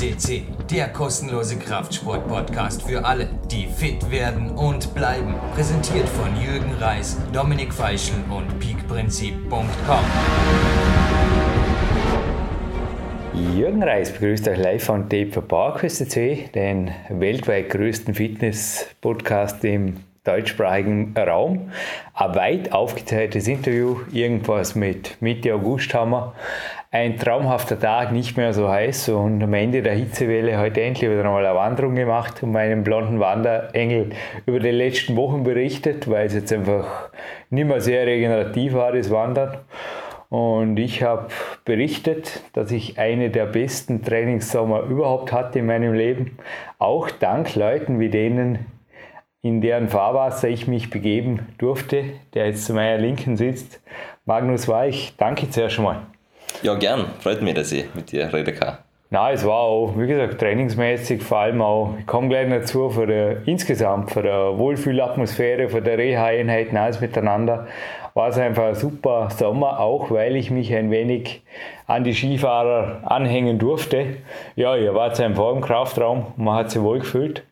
FCC, der kostenlose Kraftsport-Podcast für alle, die fit werden und bleiben. Präsentiert von Jürgen Reis, Dominik Feischl und peakprinzip.com. Jürgen Reis begrüßt euch live von Tape for PowerQuest den weltweit größten Fitness-Podcast im deutschsprachigen Raum. Ein weit aufgezeichnetes Interview, irgendwas mit Mitte August haben wir. Ein traumhafter Tag, nicht mehr so heiß und am Ende der Hitzewelle heute endlich wieder einmal eine Wanderung gemacht und meinen blonden Wanderengel über die letzten Wochen berichtet, weil es jetzt einfach nicht mehr sehr regenerativ war, das Wandern. Und ich habe berichtet, dass ich eine der besten Trainingssommer überhaupt hatte in meinem Leben. Auch dank Leuten wie denen, in deren Fahrwasser ich mich begeben durfte, der jetzt zu meiner Linken sitzt. Magnus Weich, danke zuerst schon mal. Ja, gern. Freut mich, dass ich mit dir reden kann. Nein, es war auch, wie gesagt, trainingsmäßig, vor allem auch, ich komme gleich dazu, von der, insgesamt von der Wohlfühlatmosphäre, von der Reha-Einheiten, alles miteinander, war es einfach ein super Sommer, auch weil ich mich ein wenig an die Skifahrer anhängen durfte. Ja, ihr wart einfach im Kraftraum, man hat sich wohl gefühlt.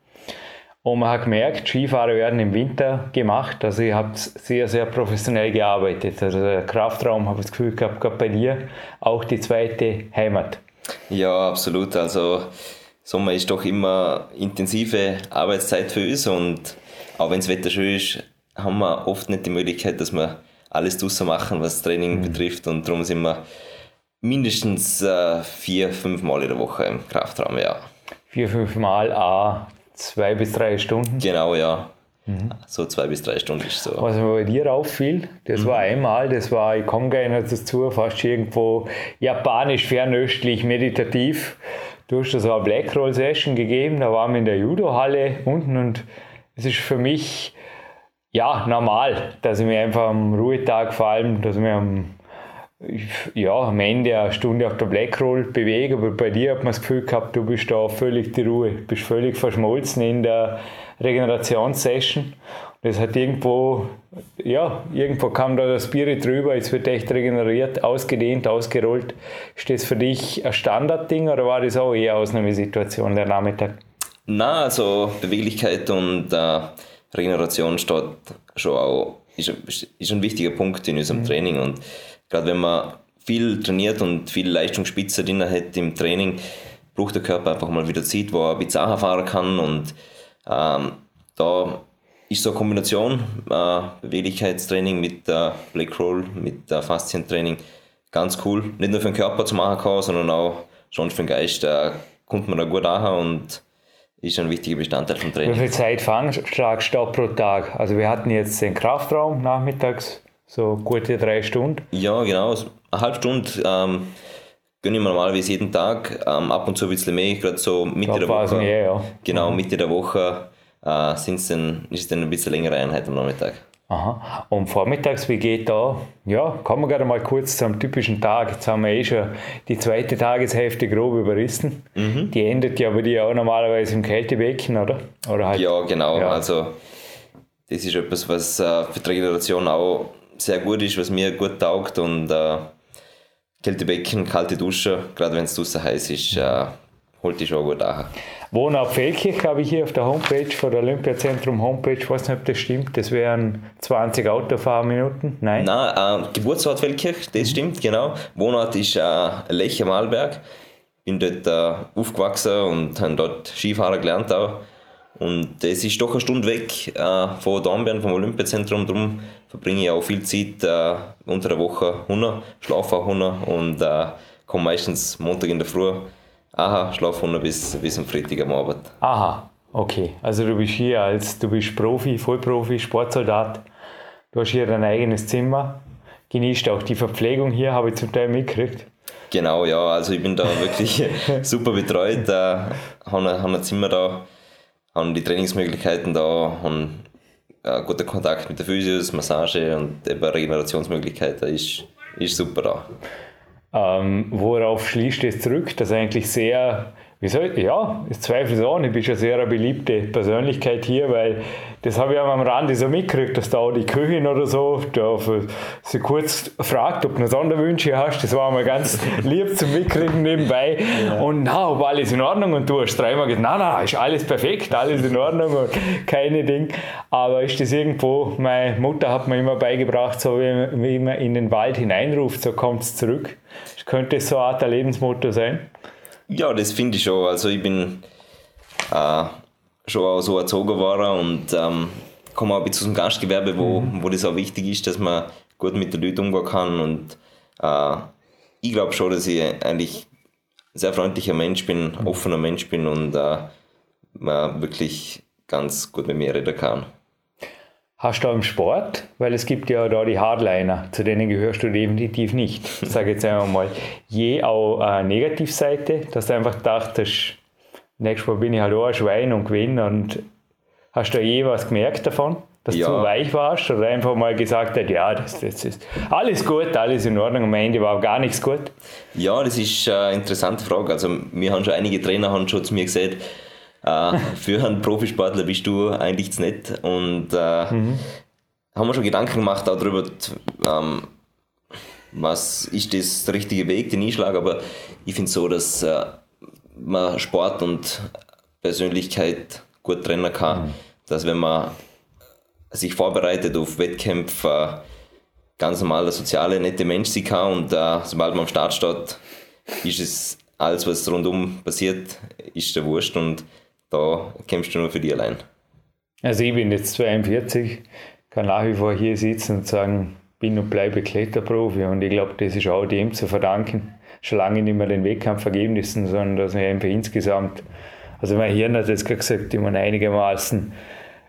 Und man hat gemerkt, Skifahrer werden im Winter gemacht. Also ihr habt sehr, sehr professionell gearbeitet. Also der Kraftraum, habe ich das Gefühl gehabt, gerade bei dir auch die zweite Heimat. Ja, absolut. Also Sommer ist doch immer intensive Arbeitszeit für uns und auch wenn das Wetter schön ist, haben wir oft nicht die Möglichkeit, dass wir alles draussen machen, was Training mhm. betrifft und darum sind wir mindestens äh, vier, fünf Mal in der Woche im Kraftraum, ja. Vier, fünf Mal, ah, Zwei bis drei Stunden? Genau, ja. Mhm. So zwei bis drei Stunden ist so. Was mir bei dir auffiel, das mhm. war einmal, das war, ich komme gleich noch dazu, fast irgendwo japanisch, fernöstlich, meditativ. Du hast da so eine Blackroll Session gegeben, da waren wir in der Judo-Halle unten und es ist für mich ja normal, dass ich mich einfach am Ruhetag vor allem, dass ich mich am ja, am Ende eine Stunde auf der Blackroll bewegen, aber bei dir hat man das Gefühl gehabt, du bist da völlig die Ruhe, bist völlig verschmolzen in der Regenerationssession. Das hat irgendwo, ja, irgendwo kam da der Spirit drüber, jetzt wird echt regeneriert, ausgedehnt, ausgerollt. Ist das für dich ein Standardding oder war das auch eher Ausnahmesituation der Nachmittag? Na, also Beweglichkeit und äh, Regeneration steht schon auch, ist, ist ein wichtiger Punkt in unserem mhm. Training und gerade wenn man viel trainiert und viel Leistungsspitze drin hat im Training, braucht der Körper einfach mal wieder Zeit, wo er ein bisschen fahren kann und ähm, da ist so eine Kombination äh, Beweglichkeitstraining mit äh, Black Roll, mit äh, Faszientraining ganz cool. Nicht nur für den Körper zu machen kann, sondern auch schon für den Geist äh, kommt man da gut an und ist ein wichtiger Bestandteil vom Training. Wie viel Zeit veranschlagst du pro Tag? Also wir hatten jetzt den Kraftraum nachmittags so gute drei Stunden? Ja, genau. Eine halbe Stunde ähm, gönne ich mir normalerweise jeden Tag. Ähm, ab und zu ein bisschen mehr, gerade so Mitte der Woche. Mehr, ja. Genau, mhm. Mitte der Woche äh, sind's dann, ist es dann ein bisschen längere Einheit am Nachmittag. Aha. Und vormittags, wie geht da? Ja, kommen wir gerade mal kurz zum typischen Tag. Jetzt haben wir eh schon die zweite Tageshälfte grob überrissen. Mhm. Die endet ja bei dir auch normalerweise im Kältebecken, oder? oder halt, ja, genau. Ja. Also, das ist etwas, was äh, für die Regeneration auch sehr gut ist, was mir gut taugt und äh, Kältebecken, kalte Dusche, gerade wenn es draußen heiß ist, äh, holt die schon gut an. Wohnort Feldkirch habe ich hier auf der Homepage von der Olympiazentrum Homepage, ich weiß nicht, ob das stimmt, das wären 20 Autofahrminuten, nein? Nein, äh, Geburtsort Feldkirch, das mhm. stimmt, genau. Wohnort ist äh, Lech am Arlberg. Bin dort äh, aufgewachsen und habe dort Skifahrer gelernt auch. Und das ist doch eine Stunde weg äh, von Dornbirn, vom Olympiazentrum. Darum verbringe ich auch viel Zeit äh, unter der Woche Hunde, schlafe auch Hunde und äh, komme meistens Montag in der Früh, aha, schlafe Hunde bis, bis am Freitag am Abend. Aha, okay. Also du bist hier als, du bist Profi, Vollprofi, Sportsoldat. Du hast hier dein eigenes Zimmer, genießt auch die Verpflegung hier, habe ich zum Teil mitgekriegt. Genau, ja, also ich bin da wirklich super betreut, äh, habe, habe ein Zimmer da haben die Trainingsmöglichkeiten da, haben äh, guten Kontakt mit der Physios, Massage und eben Regenerationsmöglichkeiten ist, ist super da. Ähm, worauf schließt es zurück, dass eigentlich sehr wie soll, ja, ich zweifle es auch nicht, du bist eine sehr beliebte Persönlichkeit hier, weil das habe ich auch am Rande so mitgekriegt, dass da auch die Köchin oder so, da sie kurz fragt, ob du noch Sonderwünsche hast, das war mal ganz lieb zum Mitkriegen nebenbei ja. und na, ob alles in Ordnung und du hast dreimal gesagt, na, na, ist alles perfekt, alles in Ordnung und keine Ding, aber ist das irgendwo, meine Mutter hat mir immer beigebracht, so wie, wie man in den Wald hineinruft, so kommt es zurück. Könnte so eine Art Lebensmotto sein? Ja, das finde ich schon. Also ich bin äh, schon auch so erzogen worden und ähm, komme auch ein bisschen dem Gastgewerbe, wo, mhm. wo das auch wichtig ist, dass man gut mit den Leuten umgehen kann und äh, ich glaube schon, dass ich eigentlich ein sehr freundlicher Mensch bin, mhm. offener Mensch bin und äh, man wirklich ganz gut mit mir reden kann. Hast du auch im Sport? Weil es gibt ja da die Hardliner, zu denen gehörst du definitiv nicht. Ich sage jetzt einfach mal, je auch eine Negativseite, dass du einfach dachtest, nächstes Mal bin ich halt auch ein Schwein und gewinne und hast du je was gemerkt davon? Dass ja. du weich warst oder einfach mal gesagt hast, ja, das, das ist alles gut, alles in Ordnung, am Ende war auch gar nichts gut? Ja, das ist eine interessante Frage. Also, mir haben schon einige Trainer haben schon zu mir gesagt, äh, für einen Profisportler bist du eigentlich zu nett. Und äh, mhm. haben wir schon Gedanken gemacht auch darüber, ähm, was ist das der richtige Weg, den Einschlag. Aber ich finde es so, dass äh, man Sport und Persönlichkeit gut trennen kann. Mhm. Dass wenn man sich vorbereitet auf Wettkämpfe, ganz normal der soziale, nette Mensch sein kann und äh, sobald man am Start steht, ist es alles, was rundum passiert, ist der Wurst und da kämpfst du nur für dich allein. Also ich bin jetzt 42, kann nach wie vor hier sitzen und sagen, bin und bleibe Kletterprofi und ich glaube, das ist auch dem zu verdanken. Schon lange nicht mehr den Wettkampfergebnissen, sondern dass man einfach insgesamt, also mein Hirn hat jetzt gesagt, ich meine einigermaßen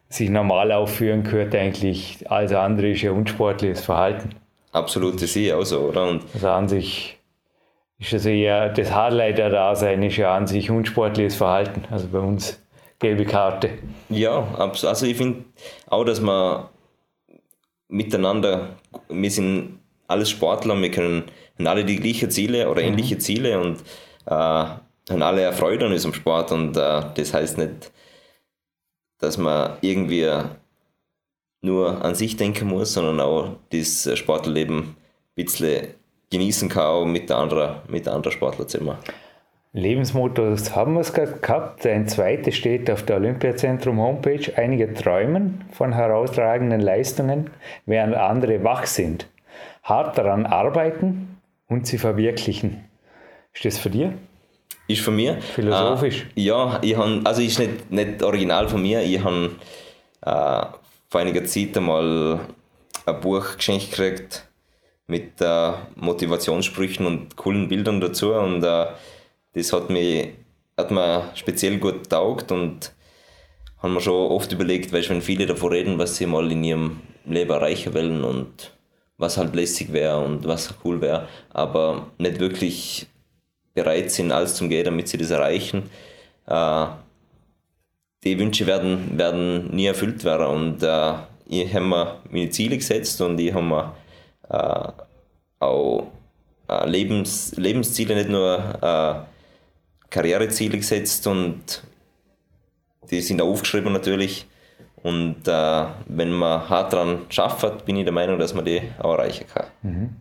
sich normal aufführen gehört eigentlich, alles andere ist ja unsportliches Verhalten. Absolut, das sehe ich auch so, oder? Und also an sich ist also eher das Hardleiter-Dasein ist ja an sich unsportliches Verhalten. Also bei uns gelbe Karte. Ja, also ich finde auch, dass man miteinander, wir sind alles Sportler, wir können haben alle die gleichen Ziele oder mhm. ähnliche mhm. Ziele und äh, haben alle Erfreut an unserem Sport und äh, das heißt nicht, dass man irgendwie nur an sich denken muss, sondern auch das Sportleben ein bisschen genießen kann, auch mit der anderen, mit der anderen Sportler zusammen. Lebensmottos haben wir es gerade gehabt. Ein zweites steht auf der Olympiazentrum Homepage. Einige träumen von herausragenden Leistungen, während andere wach sind. Hart daran arbeiten und sie verwirklichen. Ist das für dir? Ist von mir. Philosophisch. Äh, ja, ich habe, also ist nicht, nicht original von mir. Ich habe äh, vor einiger Zeit einmal ein Buch geschenkt gekriegt mit äh, Motivationssprüchen und coolen Bildern dazu und äh, das hat, mich, hat mir speziell gut getaugt und haben mir schon oft überlegt, weil wenn viele davon reden, was sie mal in ihrem Leben erreichen wollen und was halt lässig wäre und was cool wäre, aber nicht wirklich bereit sind, alles zum Gehen, damit sie das erreichen. Äh, die Wünsche werden, werden nie erfüllt werden und äh, ich habe mir meine Ziele gesetzt und ich habe mir äh, auch äh, Lebens, Lebensziele, nicht nur äh, Karriereziele gesetzt und die sind auch aufgeschrieben natürlich. Und äh, wenn man hart daran schafft, bin ich der Meinung, dass man die auch erreichen kann. Mhm.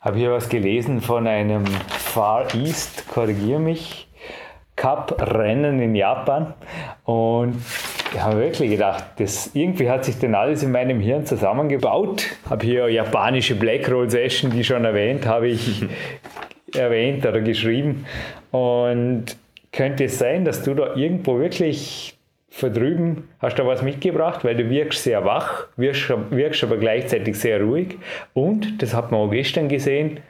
Habe hier was gelesen von einem Far East, korrigiere mich, Cup-Rennen in Japan. Und ich habe wirklich gedacht, das, irgendwie hat sich denn alles in meinem Hirn zusammengebaut. Habe hier japanische Blackroll Session, die schon erwähnt, habe ich erwähnt oder geschrieben. Und könnte es sein, dass du da irgendwo wirklich verdrüben hast du was mitgebracht, weil du wirkst sehr wach, wirkst, wirkst aber gleichzeitig sehr ruhig. Und, das hat man auch gestern gesehen,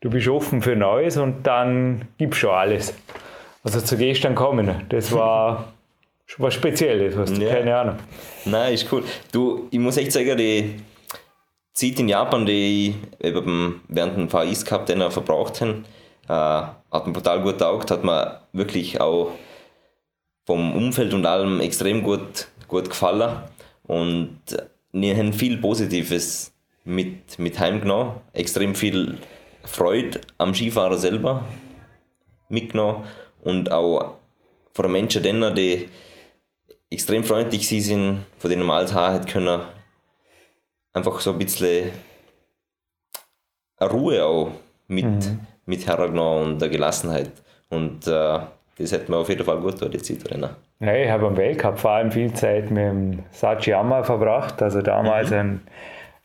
du bist offen für Neues und dann gibst du alles. Also zu gestern kommen, das war schon was Spezielles, hast du ja. keine Ahnung. Nein, ist cool. Du, ich muss echt sagen, die Zeit in Japan, die ich eben während dem Far East Cup den wir verbraucht haben, äh, hat mir total gut taugt, hat mir wirklich auch vom Umfeld und allem extrem gut, gut gefallen. Und wir haben viel Positives mit, mit heimgenommen, extrem viel Freude am Skifahren selber mitgenommen und auch von Menschen, denen, die extrem freundlich sind, von denen man alles haben können, einfach so ein bisschen eine Ruhe auch mit, mhm. mit hergenommen und eine Gelassenheit. Und äh, das hätte mir auf jeden Fall gut die Zeit drin. Ja, ich habe am Weltcup vor allem viel Zeit mit dem Sachiyama verbracht, also damals mhm. ein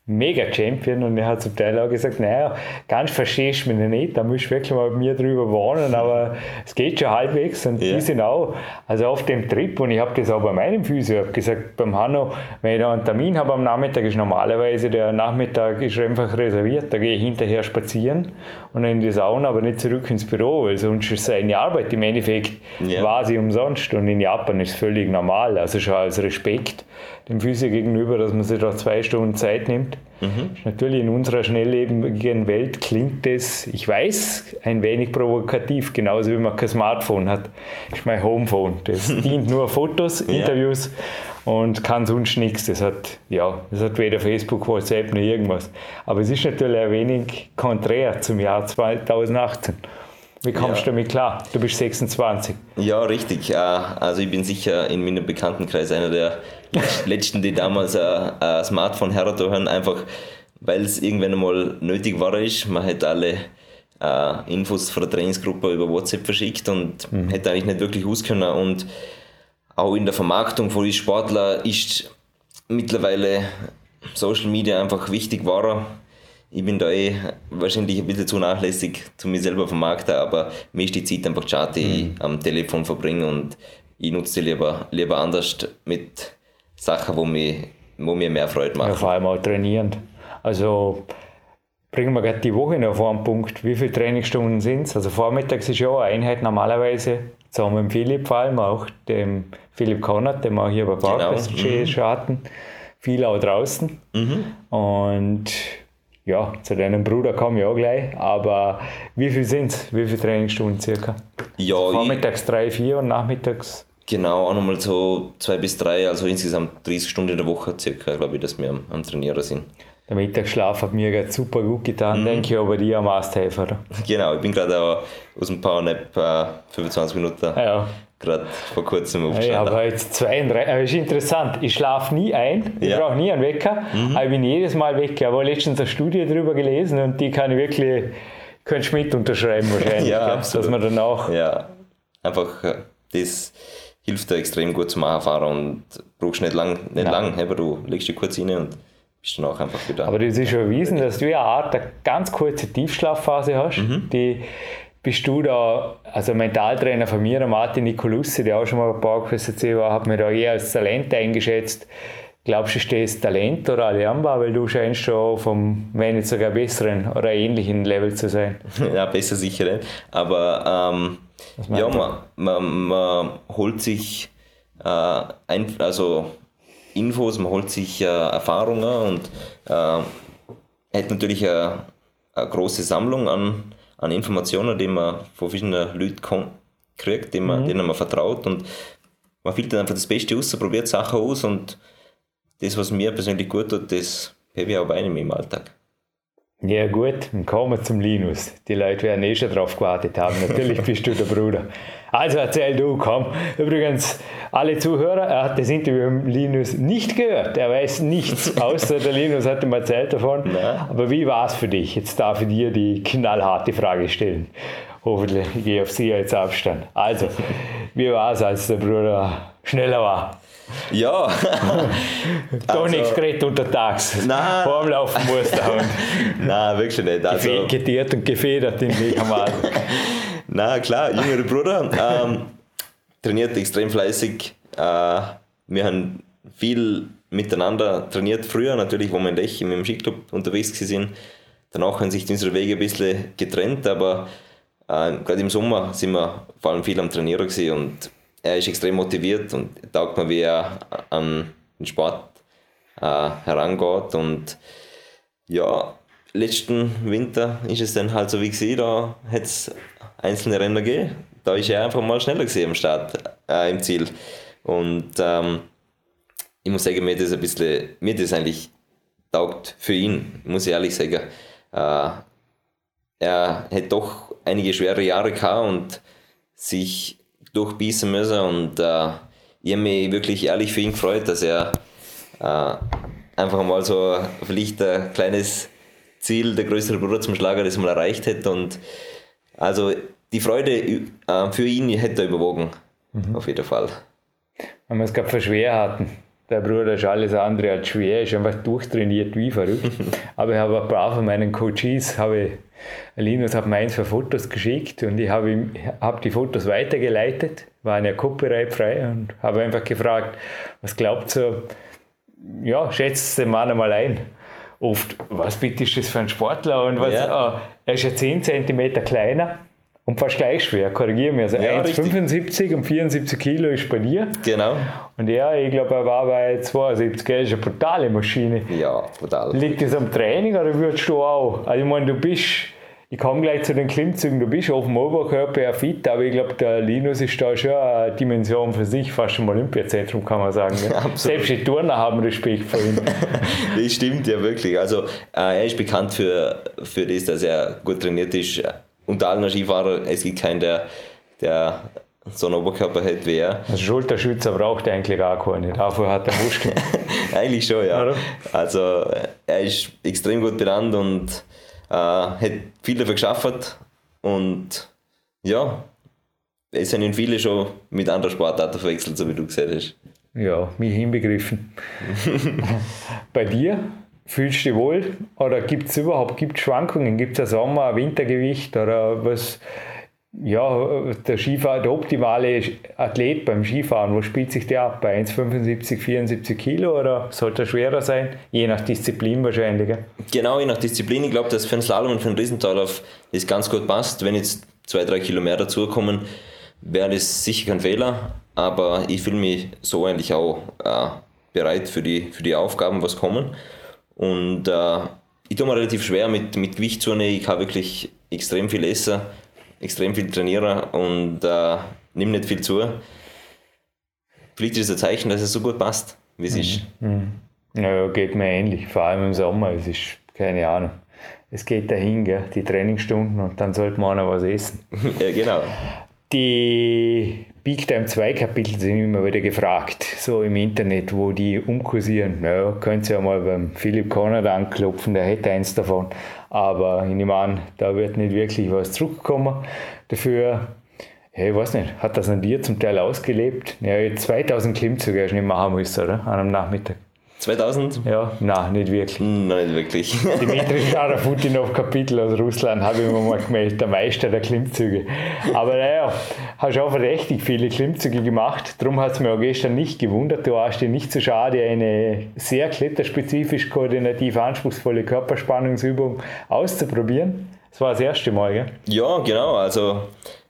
Mega-Champion und er hat zum Teil auch gesagt, naja, ganz verstehst du mich nicht, da musst du wirklich mal mit mir drüber warnen, aber es geht schon halbwegs und ja. die sind auch, also auf dem Trip und ich habe das auch bei meinem Physio gesagt, beim Hanno, wenn ich da einen Termin habe am Nachmittag, ist normalerweise der Nachmittag ist einfach reserviert, da gehe ich hinterher spazieren und in die Sauna, aber nicht zurück ins Büro, weil sonst ist seine Arbeit im Endeffekt ja. sie umsonst und in Japan ist es völlig normal, also schon als Respekt dem Physio gegenüber, dass man sich da zwei Stunden Zeit nimmt. Mhm. Natürlich in unserer schnelllebigen Welt klingt das, ich weiß, ein wenig provokativ, genauso wie man kein Smartphone hat. Das ist mein Homephone. Das dient nur Fotos, Interviews ja. und kann sonst nichts. Das hat, ja, das hat weder Facebook, WhatsApp noch irgendwas. Aber es ist natürlich ein wenig konträr zum Jahr 2018. Wie kommst ja. du damit klar? Du bist 26. Ja, richtig. Also ich bin sicher in meinem Bekanntenkreis einer der letzten, die damals ein Smartphone hergetan einfach weil es irgendwann einmal nötig war. Ist. Man hat alle äh, Infos von der Trainingsgruppe über WhatsApp verschickt und mhm. hätte eigentlich nicht wirklich auskennen. Und auch in der Vermarktung von den Sportlern ist mittlerweile Social Media einfach wichtig geworden ich bin da eh wahrscheinlich ein bisschen zu nachlässig zu mir selber vermarkten, aber mir ist die Zeit einfach schade, die mhm. ich am Telefon verbringe und ich nutze sie lieber, lieber anders mit Sachen, wo mir, wo mir mehr Freude machen. Ja, vor allem auch trainierend. Also bringen wir gerade die Woche noch vor einen Punkt. Wie viele Trainingsstunden sind es? Also vormittags ist ja auch eine Einheit normalerweise, zusammen mit Philipp vor allem, auch dem Philipp Konrad, den wir hier bei Parkfest genau. mhm. hatten. Viel auch draußen. Mhm. Und ja, zu deinem Bruder komme ich auch gleich, aber wie viel sind es? Wie viele Trainingsstunden circa? Ja, Vormittags drei, vier und nachmittags? Genau, auch nochmal so zwei bis drei, also insgesamt 30 Stunden in der Woche circa, glaube ich, dass wir am, am Trainieren sind. Der Mittagsschlaf hat mir gerade super gut getan, mhm. denke ich, aber dir am Masthelfer. Genau, ich bin gerade aus dem Powernap äh, 25 Minuten ja gerade vor kurzem aufgestanden. Ja, aber jetzt 32, aber ist interessant, ich schlafe nie ein, ich ja. brauche nie einen Wecker, mhm. aber ich bin jedes Mal weg. Ich habe letztens eine Studie darüber gelesen und die kann ich wirklich, könnte mit unterschreiben wahrscheinlich, ja, absolut. dass man dann auch... Ja, einfach, äh, das hilft dir extrem gut zum Anfahren und brauchst nicht lang, nicht ja. lang, aber du legst dich kurz rein und bist dann auch einfach wieder... Aber das ist schon erwiesen, dass du eine Art eine ganz kurze Tiefschlafphase hast, mhm. die bist du da, also Mentaltrainer von mir, Martin Nicolussi, der auch schon mal ein paar QSC war, hat mir da eher als Talent eingeschätzt. Glaubst du, das Talent oder erlernbar, weil du scheinst schon vom, wenn nicht sogar besseren oder ähnlichen Level zu sein? Ja, besser sicher nicht. Aber ähm, ja, man, man, man, holt sich äh, ein, also Infos, man holt sich äh, Erfahrungen und äh, hat natürlich eine, eine große Sammlung an an Informationen, die man von verschiedenen Leuten kriegt, denen man, mhm. denen man vertraut und man filtert einfach das Beste aus, probiert Sachen aus und das, was mir persönlich gut tut, das habe ich auch bei einem im Alltag. Ja gut, dann kommen wir zum Linus. Die Leute werden eh schon drauf gewartet haben. Natürlich bist du der Bruder. Also erzähl du, komm. Übrigens, alle Zuhörer, er hat das Interview mit Linus nicht gehört. Er weiß nichts, außer der Linus hat ihm erzählt davon. Nein. Aber wie war es für dich? Jetzt darf ich dir die knallharte Frage stellen. Hoffentlich, ich gehe auf Sie jetzt Abstand. Also, wie war es, als der Bruder schneller war? Ja. Doch also, nichts geredet untertags. Nein. Vor dem Laufen muss der Hund. Nein, wirklich nicht. Also, Getiert und gefedert in die Kamera. Nein, klar, jüngerer Bruder. Ähm, trainiert extrem fleißig. Äh, wir haben viel miteinander trainiert früher, natürlich, wo wir in Lech im Skiclub unterwegs sind. Danach haben sich unsere Wege ein bisschen getrennt, aber äh, gerade im Sommer sind wir vor allem viel am Trainieren und er ist extrem motiviert und taugt mir, wie er an den Sport äh, herangeht. Und ja, letzten Winter ist es dann halt so wie gesehen, da hat es einzelne Rennen gegeben. Da ist er einfach mal schneller gesehen am Start, äh, im Ziel. Und ähm, ich muss sagen, mir das ein bisschen, mir das eigentlich taugt für ihn, muss ich ehrlich sagen. Äh, er hat doch einige schwere Jahre gehabt und sich durchbeißen müssen und äh, ich habe mich wirklich ehrlich für ihn gefreut, dass er äh, einfach mal so vielleicht ein kleines Ziel, der größere Bruder zum Schlager, das mal erreicht hätte und also die Freude äh, für ihn hätte er überwogen, mhm. auf jeden Fall. Wenn wir es gerade für schwer hatten. Der Bruder ist alles andere als schwer, ist einfach durchtrainiert wie verrückt. Aber ich habe ein paar von meinen Coaches, habe Linus hat mir eins für Fotos geschickt und ich habe, ihm, habe die Fotos weitergeleitet, waren ja copyrightfrei und habe einfach gefragt, was glaubt ihr, ja, schätzt den Mann einmal ein. Oft, was bitte ist das für ein Sportler? Und was, ja. ah, er ist ja 10 cm kleiner und fast gleich schwer, korrigiere mich. Also ja, 1,75 und 74 Kilo ist bei dir. Genau. Und ja, ich glaube, er war bei 72, er ist eine brutale Maschine. Ja, brutal. Liegt das am Training oder würdest du auch? Also ich meine, du bist, ich komme gleich zu den Klimmzügen, du bist auf dem Oberkörper ja fit, aber ich glaube, der Linus ist da schon eine Dimension für sich, fast im Olympiazentrum, kann man sagen. Ja, Selbst die Turner haben Respekt vor ihm. das stimmt ja wirklich. Also äh, er ist bekannt für, für das, dass er gut trainiert ist unter allen Skifahrer, es gibt keinen, der, der so einen Oberkörper hat wie er. Also Schulterschützer braucht er eigentlich auch keine, dafür hat er Muskeln. eigentlich schon, ja. Oder? Also er ist extrem gut benannt und äh, hat viel dafür geschafft und ja, es sind viele schon mit anderen Sportarten verwechselt, so wie du gesagt hast. Ja, mich hinbegriffen. Bei dir? Fühlst du dich wohl? Oder gibt es überhaupt gibt's Schwankungen? Gibt es ein Sommer-, ein Wintergewicht? Oder was? Ja, der Skifahrer, der optimale Athlet beim Skifahren, wo spielt sich der ab? Bei 1,75, 74 Kilo oder sollte er schwerer sein? Je nach Disziplin wahrscheinlich. Genau, je nach Disziplin. Ich glaube, dass für einen Slalom und für einen Riesentaulauf das ganz gut passt. Wenn jetzt zwei, drei Kilo mehr dazukommen, wäre das sicher kein Fehler. Aber ich fühle mich so eigentlich auch äh, bereit für die, für die Aufgaben, was kommen. Und äh, ich tue mir relativ schwer mit, mit Gewichtszone. Ich kann wirklich extrem viel essen, extrem viel trainieren und äh, nehme nicht viel zu. Vielleicht ist es ein Zeichen, dass es so gut passt, wie es mhm. ist. Mhm. Ja, geht mir ähnlich, vor allem im Sommer. Es ist keine Ahnung. Es geht dahin, gell? die Trainingsstunden und dann sollte man auch noch was essen. ja, genau. Die Big Time 2 Kapitel sind immer wieder gefragt, so im Internet, wo die umkursieren. Ja, könnt ihr ja mal beim Philipp Conrad anklopfen, der hätte eins davon. Aber ich nehme an, da wird nicht wirklich was zurückkommen. Dafür, ja, ich weiß nicht, hat das an dir zum Teil ausgelebt? Ja, 2000 Klimmzüge hast du nicht machen müssen, oder? An einem Nachmittag. 2000? Ja, nein, nicht wirklich. Nein, nicht wirklich. Dimitri Scharafutinov, Kapitel aus Russland, habe ich mir mal gemeldet, der Meister der Klimmzüge. Aber naja, hast auch verdächtig viele Klimmzüge gemacht. Darum hat es mir auch gestern nicht gewundert. Du warst dir nicht so schade, eine sehr kletterspezifisch koordinativ anspruchsvolle Körperspannungsübung auszuprobieren. Das war das erste Mal, gell? Ja, genau. Also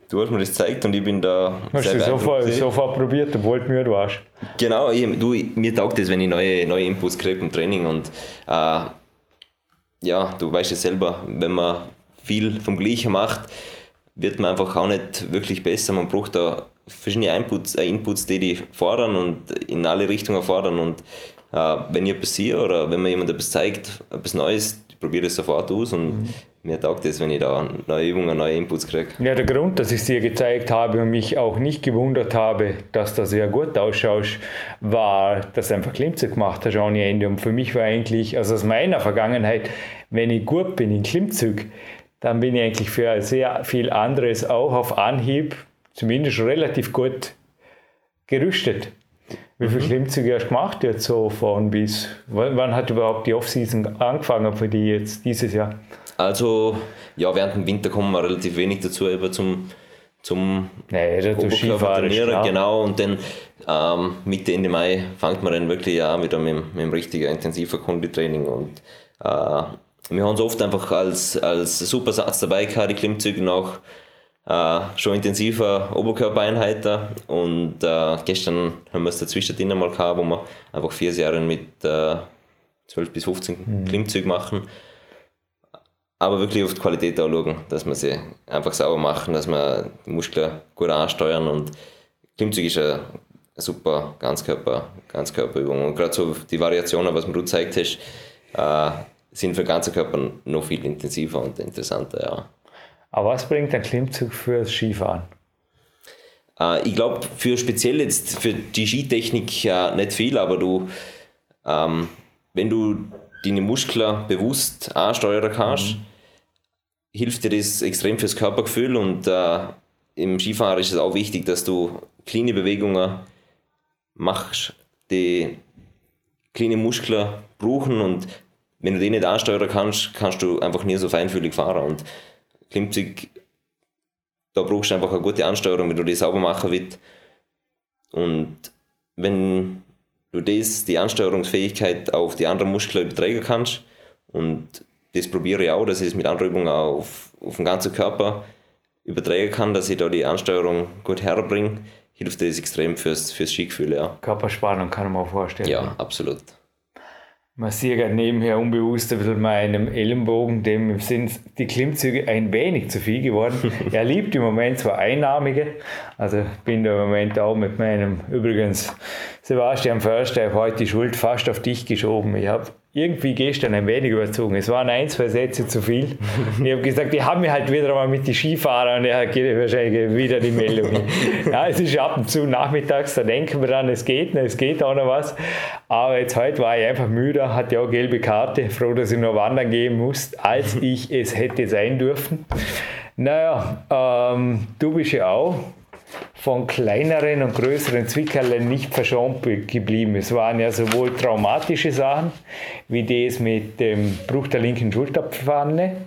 du hast mir das gezeigt und ich bin da. Hast du sofort, sofort probiert, obwohl du müde warst? Genau, ich, du, mir taugt es, wenn ich neue, neue Inputs kriege im Training und äh, ja, du weißt es selber, wenn man viel vom Gleichen macht, wird man einfach auch nicht wirklich besser. Man braucht da verschiedene Inputs, äh, Inputs die die fordern und in alle Richtungen fordern und äh, wenn ich etwas sehe oder wenn mir jemand etwas zeigt, etwas Neues, probiere es sofort aus und mhm mir taugt es, wenn ich da neue Übungen, neue Inputs kriege. Ja, der Grund, dass ich es dir gezeigt habe und mich auch nicht gewundert habe, dass du sehr gut ausschaust, war, dass du einfach Klimmzug gemacht hast ohne Ende. Und für mich war eigentlich, also aus meiner Vergangenheit, wenn ich gut bin in Klimmzug, dann bin ich eigentlich für sehr viel anderes auch auf Anhieb, zumindest relativ gut gerüstet. Wie viele mhm. Klimmzüge hast du gemacht jetzt so von bis? Wann hat überhaupt die Offseason angefangen für die jetzt dieses Jahr? Also, ja, während dem Winter kommen wir relativ wenig dazu, über zum, zum naja, trainieren, genau, und dann ähm, Mitte, Ende Mai fängt man dann wirklich an wieder mit, mit einem richtigen intensiven Konditraining und äh, wir haben es oft einfach als, als super Satz dabei gehabt, die Klimmzüge nach äh, schon intensiver Oberkörpereinheiten und äh, gestern haben wir es dazwischen drin mal gehabt, wo wir einfach vier Jahre mit äh, 12 bis 15 mhm. Klimmzügen machen aber wirklich auf die Qualität auch schauen, dass wir sie einfach sauber machen, dass wir die Muskeln gut ansteuern und Klimmzug ist eine super Ganzkörper, Ganzkörperübung und gerade so die Variationen, was du gezeigt hast, äh, sind für den ganzen Körper noch viel intensiver und interessanter. Ja. Aber was bringt ein Klimmzug fürs Skifahren? Äh, ich glaube, für speziell jetzt für die Skitechnik äh, nicht viel, aber du, ähm, wenn du deine Muskeln bewusst ansteuern kannst, mhm. hilft dir das extrem fürs Körpergefühl und äh, im Skifahren ist es auch wichtig, dass du kleine Bewegungen machst, die kleine Muskeln brauchen und wenn du die nicht ansteuern kannst, kannst du einfach nie so feinfühlig fahren. Und Klimmzug, da brauchst du einfach eine gute Ansteuerung, wenn du die sauber machen willst. Und wenn du das, die Ansteuerungsfähigkeit auf die anderen Muskeln übertragen kannst, und das probiere ich auch, dass ich es mit Anreibung auf, auf den ganzen Körper übertragen kann, dass ich da die Ansteuerung gut herbringe, hilft das extrem fürs, fürs Skigefühl. Ja. Körperspannung kann man vorstellen. Ja, absolut massiere nebenher unbewusst ein bisschen meinem Ellenbogen, dem sind die Klimmzüge ein wenig zu viel geworden. er liebt im Moment zwar Einnahmige, also bin da im Moment auch mit meinem, übrigens, Sebastian Förster, ich habe heute die Schuld fast auf dich geschoben. Ich habe irgendwie gestern ein wenig überzogen. Es waren ein, zwei Sätze zu viel. ich habe gesagt, die haben mir halt wieder einmal mit den Skifahrern und er hat wahrscheinlich wieder die Meldung. ja, es ist ab und zu nachmittags, da denken wir dran, es geht, es geht auch noch was. Aber jetzt heute war ich einfach müde, hatte ja auch gelbe Karte, froh, dass ich noch wandern gehen muss, als ich es hätte sein dürfen. Naja, ähm, du bist ja auch von kleineren und größeren Zwickerlen nicht verschont geblieben. Es waren ja sowohl traumatische Sachen, wie das mit dem Bruch der linken Schulterpfanne,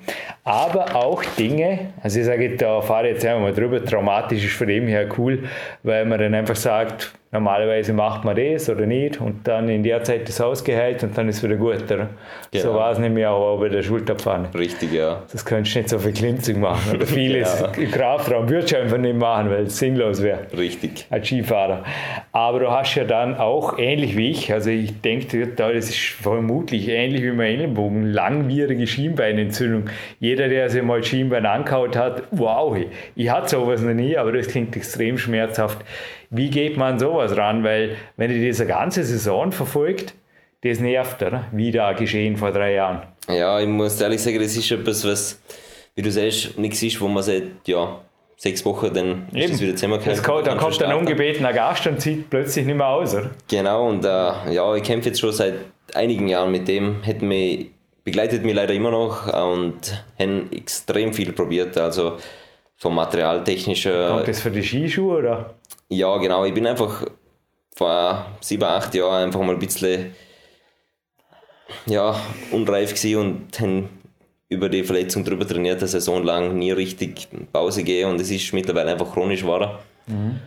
aber auch Dinge, also ich sage, da fahre ich jetzt einmal drüber, traumatisch ist von dem her cool, weil man dann einfach sagt, normalerweise macht man das oder nicht und dann in der Zeit das Haus geheilt und dann ist es wieder gut. Oder? Genau. So war es nämlich auch bei der Schulterpfanne. Richtig, ja. Das kannst du nicht so viel Klimmzug machen. Oder vieles genau. im Kraftraum würdest du einfach nicht machen, weil es sinnlos wäre. Richtig. Als Skifahrer. Aber du hast ja dann auch, ähnlich wie ich, also ich denke, das ist vermutlich ähnlich wie mein Ellenbogen, langwierige Schienbeinentzündung. Jeder, der sich mal Schienbein angehaut hat, wow, ich hatte sowas noch nie, aber das klingt extrem schmerzhaft wie geht man sowas ran? Weil, wenn ihr diese ganze Saison verfolgt, das nervt, oder? Wie da geschehen vor drei Jahren. Ja, ich muss ehrlich sagen, das ist etwas, was, wie du sagst, nichts ist, wo man seit ja, sechs Wochen dann ist Eben. es wieder zusammengekommen. Kommt, dann kommt ein ungebetener Gast und zieht plötzlich nicht mehr aus, oder? Genau, und äh, ja, ich kämpfe jetzt schon seit einigen Jahren mit dem. Hätten mich, begleitet mich leider immer noch und haben extrem viel probiert. Also vom Materialtechnischen. Kommt das für die Skischuhe, oder? Ja, genau. Ich bin einfach vor sieben, acht Jahren einfach mal ein bisschen ja, unreif gewesen und über die Verletzung drüber trainiert, eine Saison lang nie richtig Pause gehe und es ist mittlerweile einfach chronisch geworden. Mhm.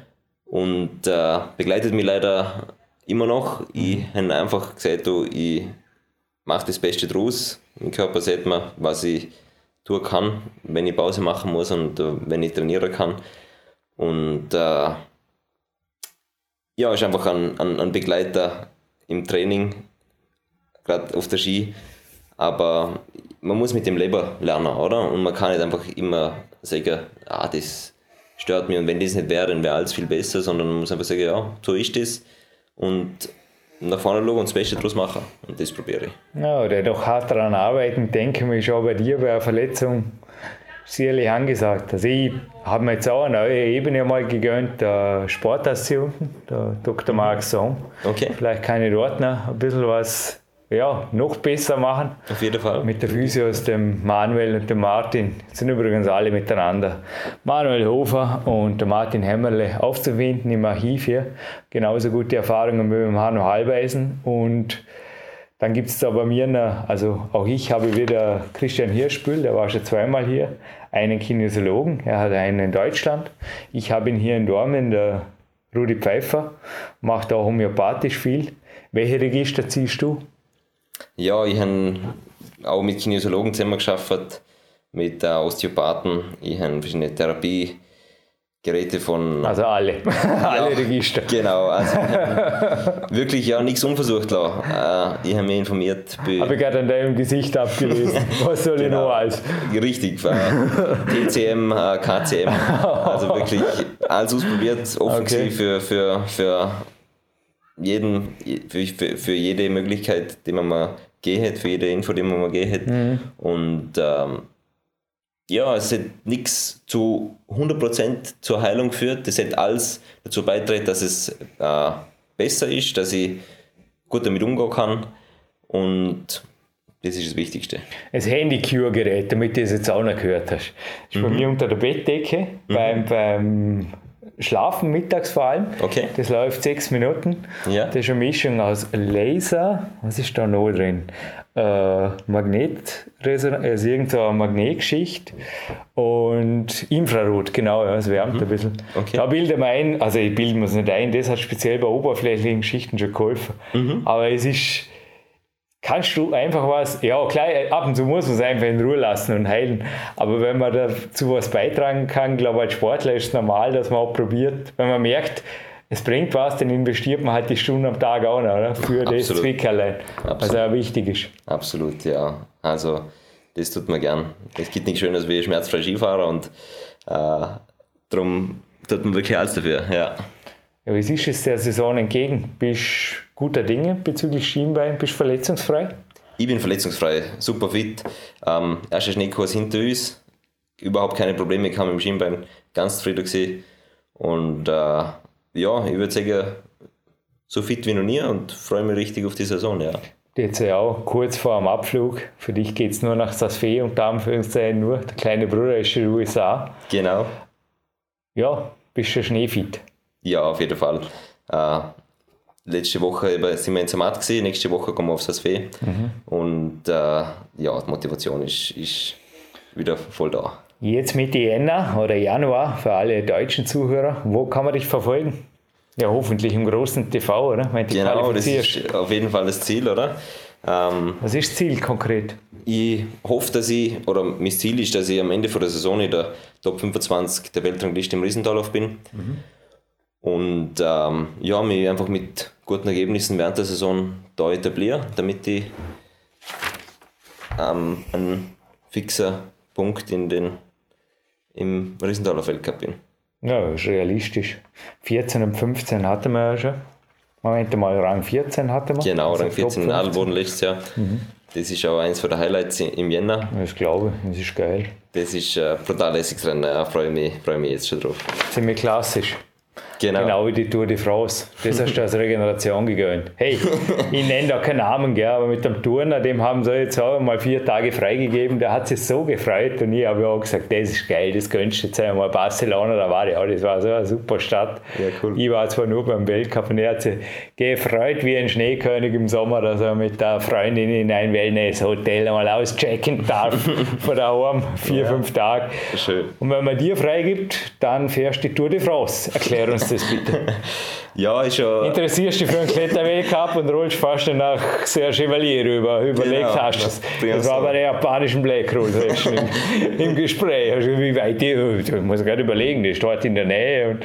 Und äh, begleitet mich leider immer noch. Ich mhm. habe einfach gesagt, du, ich mache das Beste draus. Mein Körper sieht mir, was ich tun kann, wenn ich Pause machen muss und äh, wenn ich trainieren kann. Und äh, ja, ist einfach ein, ein, ein Begleiter im Training, gerade auf der Ski. Aber man muss mit dem Leben lernen, oder? Und man kann nicht einfach immer sagen, ah, das stört mich und wenn das nicht wäre, dann wäre alles viel besser, sondern man muss einfach sagen, ja, so ist das und nach vorne schauen und das Beste daraus machen. Und das probiere ich. Ja, oder doch hart daran arbeiten, denke ich schon bei dir bei einer Verletzung sicherlich angesagt. Also ich habe mir jetzt auch eine neue Ebene mal gegönnt, der Sportassistenten, der Dr. Mark Song. Okay. Vielleicht kann ich dort noch ein bisschen was ja, noch besser machen. Auf jeden Fall. Mit der Physio aus dem Manuel und dem Martin. Das sind übrigens alle miteinander. Manuel Hofer und der Martin Hämmerle aufzufinden im Archiv hier. Genauso gute Erfahrungen mit dem Hanno Halbeisen und dann gibt es da bei mir, noch, also auch ich habe wieder Christian Hirschbühl, der war schon zweimal hier, einen Kinesiologen, er hat einen in Deutschland. Ich habe ihn hier in Dormen, der Rudi Pfeiffer, macht auch homöopathisch viel. Welche Register ziehst du? Ja, ich habe auch mit Kinesiologen zusammen geschafft, mit Osteopathen. Ich habe verschiedene Therapie Geräte von. Also alle. alle Register. Genau, also wirklich ja nichts unversucht lassen. Äh, ich habe mich informiert. Habe ich gerade an deinem Gesicht abgelesen. Was soll genau. ich noch als? Richtig, TCM, äh, KCM. Also wirklich alles ausprobiert, offensiv okay. für, für, für jeden, für, für, für jede Möglichkeit, die man mal geht, für jede Info, die man mal geht. Mhm. Und ähm, ja, es hat nichts zu 100% zur Heilung geführt. Es hat alles dazu beigetragen, dass es äh, besser ist, dass ich gut damit umgehen kann. Und das ist das Wichtigste. Das Handy-Cure-Gerät, damit du es jetzt auch noch gehört hast. Das ist bei mir unter der Bettdecke, beim, beim Schlafen mittags vor allem. Okay. Das läuft sechs Minuten. Ja. Das ist eine Mischung aus Laser, was ist da noch drin? Äh, Magnetresonanz, also irgendeine Magnetschicht und Infrarot, genau, ja, es wärmt ein bisschen. Okay. Da bildet man ein, also ich bilde mir es nicht ein, das hat speziell bei oberflächlichen Schichten schon geholfen. Aber es ist, kannst du einfach was, ja klar, ab und zu muss man es einfach in Ruhe lassen und heilen, aber wenn man dazu was beitragen kann, glaube ich, als Sportler ist es normal, dass man auch probiert, wenn man merkt, es bringt was, dann investiert man halt die Stunden am Tag auch noch, oder? für das Absolut. Zwick allein, was auch wichtig ist. Absolut, ja. Also, das tut mir gern. Es gibt nichts Schönes wie schmerzfrei Skifahrer und äh, darum tut man wirklich alles dafür, ja. Ja, wie siehst du es der Saison entgegen? Bist du guter Dinge bezüglich Schienbein? Bist du verletzungsfrei? Ich bin verletzungsfrei, super fit. Ähm, erster Schneekurs hinter uns, überhaupt keine Probleme, kam im Schienbein, ganz zufrieden gewesen. Und äh, ja, ich würde sagen, so fit wie noch nie und freue mich richtig auf die Saison, ja. Jetzt ja auch kurz vor dem Abflug. Für dich geht es nur nach Saas-Fee und da Anführungszeichen nur. Der kleine Bruder ist in den USA. Genau. Ja, bist du schneefit. Ja, auf jeden Fall. Äh, letzte Woche eben sind wir in Zermatt gesehen, nächste Woche kommen wir auf das Fee. Und äh, ja, die Motivation ist, ist wieder voll da. Jetzt Mitte Jänner oder Januar für alle deutschen Zuhörer, wo kann man dich verfolgen? Ja, hoffentlich im großen TV, oder? Wenn du Genau, das ist auf jeden Fall das Ziel, oder? Ähm, Was ist das Ziel konkret? ich hoffe, dass ich, oder mein Ziel ist, dass ich am Ende von der Saison in der Top 25 der Weltrangliste im Riesentalauf bin. Und ähm, ja, mich einfach mit guten Ergebnissen während der Saison da etabliere, damit ich ähm, ein fixer Punkt in den, im Riesentalauf Weltcup bin. Ja, ist realistisch. 14 und 15 hatten wir ja schon. Moment mal, Rang 14 hatten wir. Genau, Also Rang 14 in Top 15. Adelboden letztes Jahr. Das ist auch eins der Highlights im Jänner. Das glaube ich, das ist geil. Das ist ein brutal lässiges Rennen, ja, freue mich, freue mich jetzt schon drauf. Ziemlich klassisch. Genau. Genau wie die Tour de France. Das hast du als Regeneration gegönnt. Hey, ich nenne da keinen Namen, gell, aber mit dem Turner, dem haben sie jetzt auch mal vier Tage freigegeben. Der hat sich so gefreut und ich habe ja auch gesagt, das ist geil, das gönnst du jetzt einmal. Barcelona, da war ich auch, das war so eine super Stadt. Ja, cool. Ich war zwar nur beim Weltcup und er hat sich gefreut wie ein Schneekönig im Sommer, dass er mit der Freundin in ein Wellness-Hotel einmal auschecken darf von daheim, vier, fünf Tage. Schön. Und wenn man dir freigibt, dann fährst du die Tour de France. Erklär uns das bitte. Ja, ist schon. Interessierst dich für einen Kletterweltcup und rollst fast nach Serge Chevalier rüber. Überlegt Genau, hast du es. Das war so. bei der japanischen Black Roll im, im Gespräch. Also wie weit die, ich muss gerade überlegen, die steht in der Nähe. Und,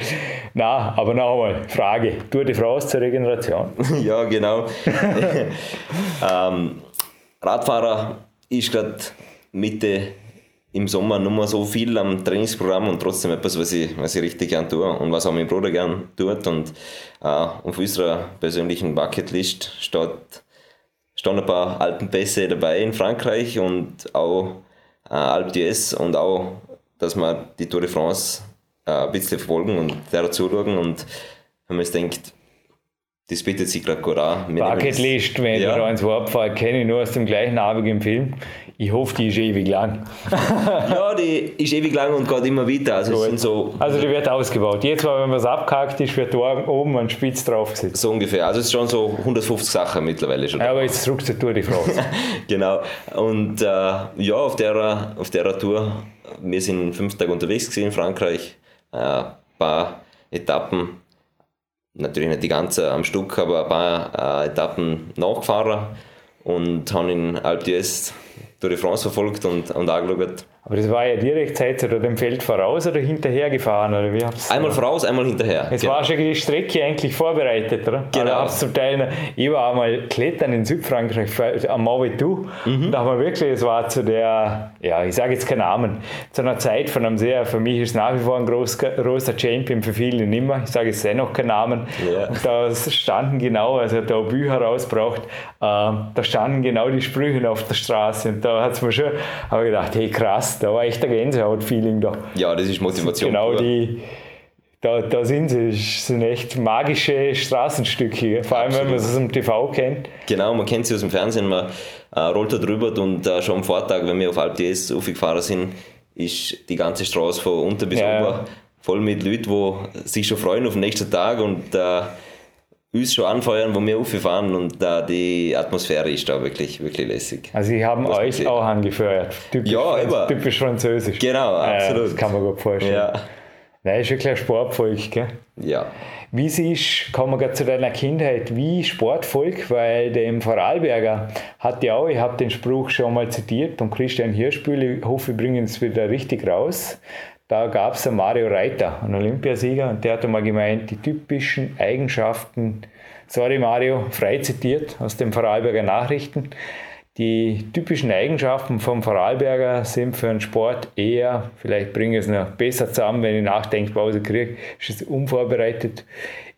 na, aber noch einmal, Frage: Tour de France zur Regeneration? Ja, genau. ähm, Radfahrer ist gerade Mitte im Sommer nur mal so viel am Trainingsprogramm und trotzdem etwas, was ich, was ich richtig gern tue und was auch mein Bruder gern tut. Und äh, auf unserer persönlichen Bucketlist steht, stehen ein paar Alpenpässe dabei in Frankreich und auch äh, Alpe d'Huez und auch, dass wir die Tour de France äh, ein bisschen verfolgen und der zuschauen und wenn man jetzt denkt, das bietet sich gerade gut an. Wir Bucketlist, wenn Ja. da ins Wort fährst, kenne ich nur aus dem gleichen im Film. Ich hoffe, die ist ewig lang. Ja, die ist ewig lang und geht immer weiter. Also, es sind so, Also die wird ausgebaut. Jetzt wenn man es abgehakt ist, wird da oben ein Spitz draufgesetzt. so ungefähr. Also, es ist schon so 150 Sachen mittlerweile schon. Ja, aber jetzt zurück zur Tour de France. Genau. Und äh, ja, auf der, auf der Tour, wir sind fünf Tage unterwegs gewesen in Frankreich. Äh, ein paar Etappen, natürlich nicht die ganze am Stück, aber ein paar äh, Etappen nachgefahren und haben in Alpe d'Huez Tour de France verfolgt und, und angeschaut. Aber das war ja direkt Zeit oder dem Feld voraus oder hinterher gefahren oder wie hab's? Einmal voraus, einmal hinterher. Es Genau. war schon die Strecke eigentlich vorbereitet, oder? Genau. Hab's zum Teil, noch- ich war einmal klettern in Südfrankreich am Mont Ventoux. Mhm. Da haben wir wirklich, es war zu der, ja, ich sage jetzt keinen Namen, zu einer Zeit von einem sehr, für mich ist es nach wie vor ein groß, großer Champion, für viele nicht mehr. Ich sage jetzt dennoch keinen Namen. Ja. Und da standen genau, also da Bücher rausgebracht, ähm, da standen genau die Sprüche auf der Straße und da hat es mir schon, habe gedacht, hey krass, da war echt ein Gänsehaut-Feeling da. Ja, das ist Motivation. Genau, die, da, da sind sie, sind echt magische Straßenstücke, vor allem Absolut. wenn man es aus dem TV kennt. Genau, man kennt sie aus dem Fernsehen, man äh, rollt da drüber und äh, schon am Vortag, wenn wir auf Alp DS aufgefahren sind, ist die ganze Straße von unter bis ja. ober voll mit Leuten, die sich schon freuen auf den nächsten Tag und äh, uns schon anfeuern, wo wir auffahren und da die Atmosphäre ist da wirklich, wirklich lässig. Also sie haben Was euch auch angefeuert. Typisch, ja, immer. Typisch französisch. Genau, absolut. das kann man gut vorstellen. Ja. Nein, ist wirklich ein Sportvolk, gell? Ja. Wie siehst, kommen wir gerade zu deiner Kindheit, wie Sportvolk, weil dem Vorarlberger hat ja auch, ich habe den Spruch schon mal zitiert und Christian Hirschbühl, ich hoffe, wir bringen es wieder richtig raus. Da gab es Mario Reiter, einen Olympiasieger, und der hat einmal gemeint, die typischen Eigenschaften, sorry Mario, frei zitiert aus den Vorarlberger Nachrichten, die typischen Eigenschaften vom Vorarlberger sind für einen Sport eher, vielleicht bringe ich es noch besser zusammen, wenn ich Nachdenkpause kriege, ist es unvorbereitet,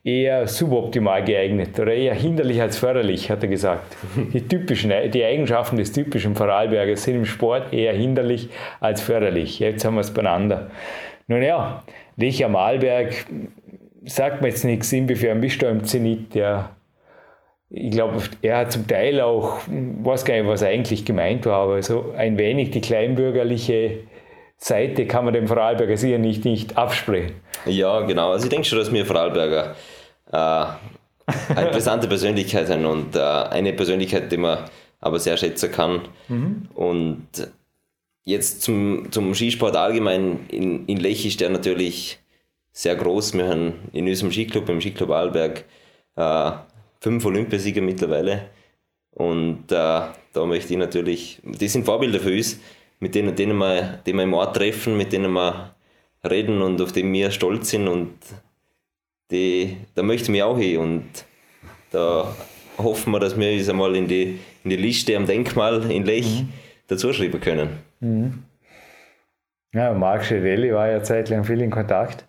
eher suboptimal geeignet oder eher hinderlich als förderlich, hat er gesagt. Die, typischen, die Eigenschaften des typischen Vorarlbergers sind im Sport eher hinderlich als förderlich. Jetzt haben wir es beieinander. Nun ja, Lech am Arlberg sagt mir jetzt nichts, inwiefern bist du im Zenit der ich glaube, er hat zum Teil auch, weiß gar nicht, was eigentlich gemeint war, aber so ein wenig die kleinbürgerliche Seite kann man dem Vorarlberger sicher nicht, nicht absprechen. Ja, genau. Also ich denke schon, dass wir Vorarlberger äh, eine interessante Persönlichkeit sind und äh, eine Persönlichkeit, die man aber sehr schätzen kann. Mhm. Und jetzt zum, zum Skisport allgemein in, in Lech ist der natürlich sehr groß. Wir haben in unserem Skiclub, im Skiclub Arlberg, äh, fünf Olympiasieger mittlerweile. Und äh, da möchte ich natürlich, die sind Vorbilder für uns, mit denen, denen, wir, denen wir im Ort treffen, mit denen wir reden und auf die wir stolz sind. Und die, da möchten wir auch hin. Und da hoffen wir, dass wir uns einmal in die, in die Liste am Denkmal in Lech mhm. dazuschreiben können. Mhm. Ja, Marc Schirelli war ja zeitlang viel in Kontakt.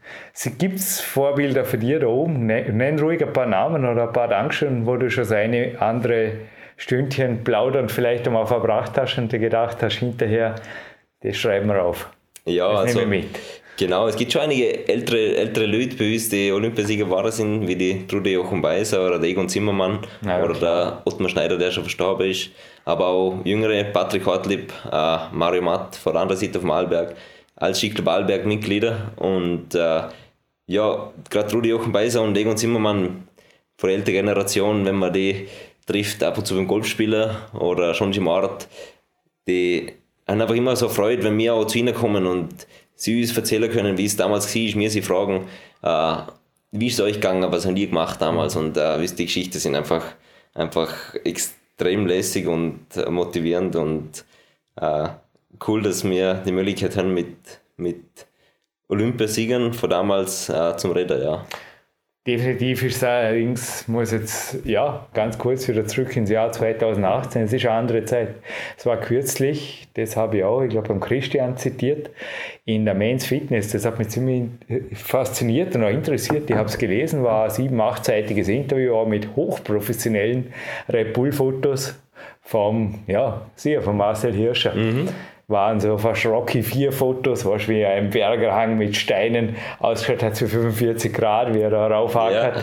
Gibt es Vorbilder für dich da oben? Ne, nenn ruhig ein paar Namen oder ein paar Dankeschön, wo du schon seine andere Stündchen plaudern vielleicht einmal verbracht hast und dir gedacht hast, hinterher, das schreiben wir auf. Ja, das also, mit. Genau, es gibt schon einige ältere, ältere Leute bei uns, die Olympiasieger waren sind, wie die Trude Jochen Beiser oder der Egon Zimmermann ja, oder der Ottmar Schneider, der schon verstorben ist. Aber auch jüngere, Patrick Hartlieb, äh, Mario Matt von der anderen Seite auf Malberg als Skiclub Ballberg Mitglieder und äh, ja, gerade Rudi Jochenbeiser und Egon Zimmermann von der älteren Generation, wenn man die trifft, ab und zu beim Golfspieler oder schon im Ort, die haben einfach immer so Freude, wenn wir auch zu ihnen kommen und sie uns erzählen können, wie es damals war, mir sie fragen, äh, wie ist es euch gegangen, was haben die gemacht damals und äh, wie die Geschichten sind einfach, einfach extrem lässig und motivierend und äh, cool, dass wir die Möglichkeit haben, mit, mit Olympiasiegern von damals äh, zum Reden, ja. Definitiv ist es allerdings, muss jetzt ja ganz kurz wieder zurück ins Jahr 2018. Es ist eine andere Zeit. Es war kürzlich, das habe ich auch, ich glaube, beim Christian zitiert, in der Men's Fitness. Das hat mich ziemlich fasziniert und auch interessiert. Ich habe es gelesen, war ein sieben-, achtseitiges Interview auch mit hochprofessionellen Red Bull-Fotos vom, ja, sicher, von Marcel Hirscher. Mhm waren so fast Rocky 4 Fotos, was wie ein Bergerhang mit Steinen ausgeschaut hat für 45 Grad, wie er da raufhackert.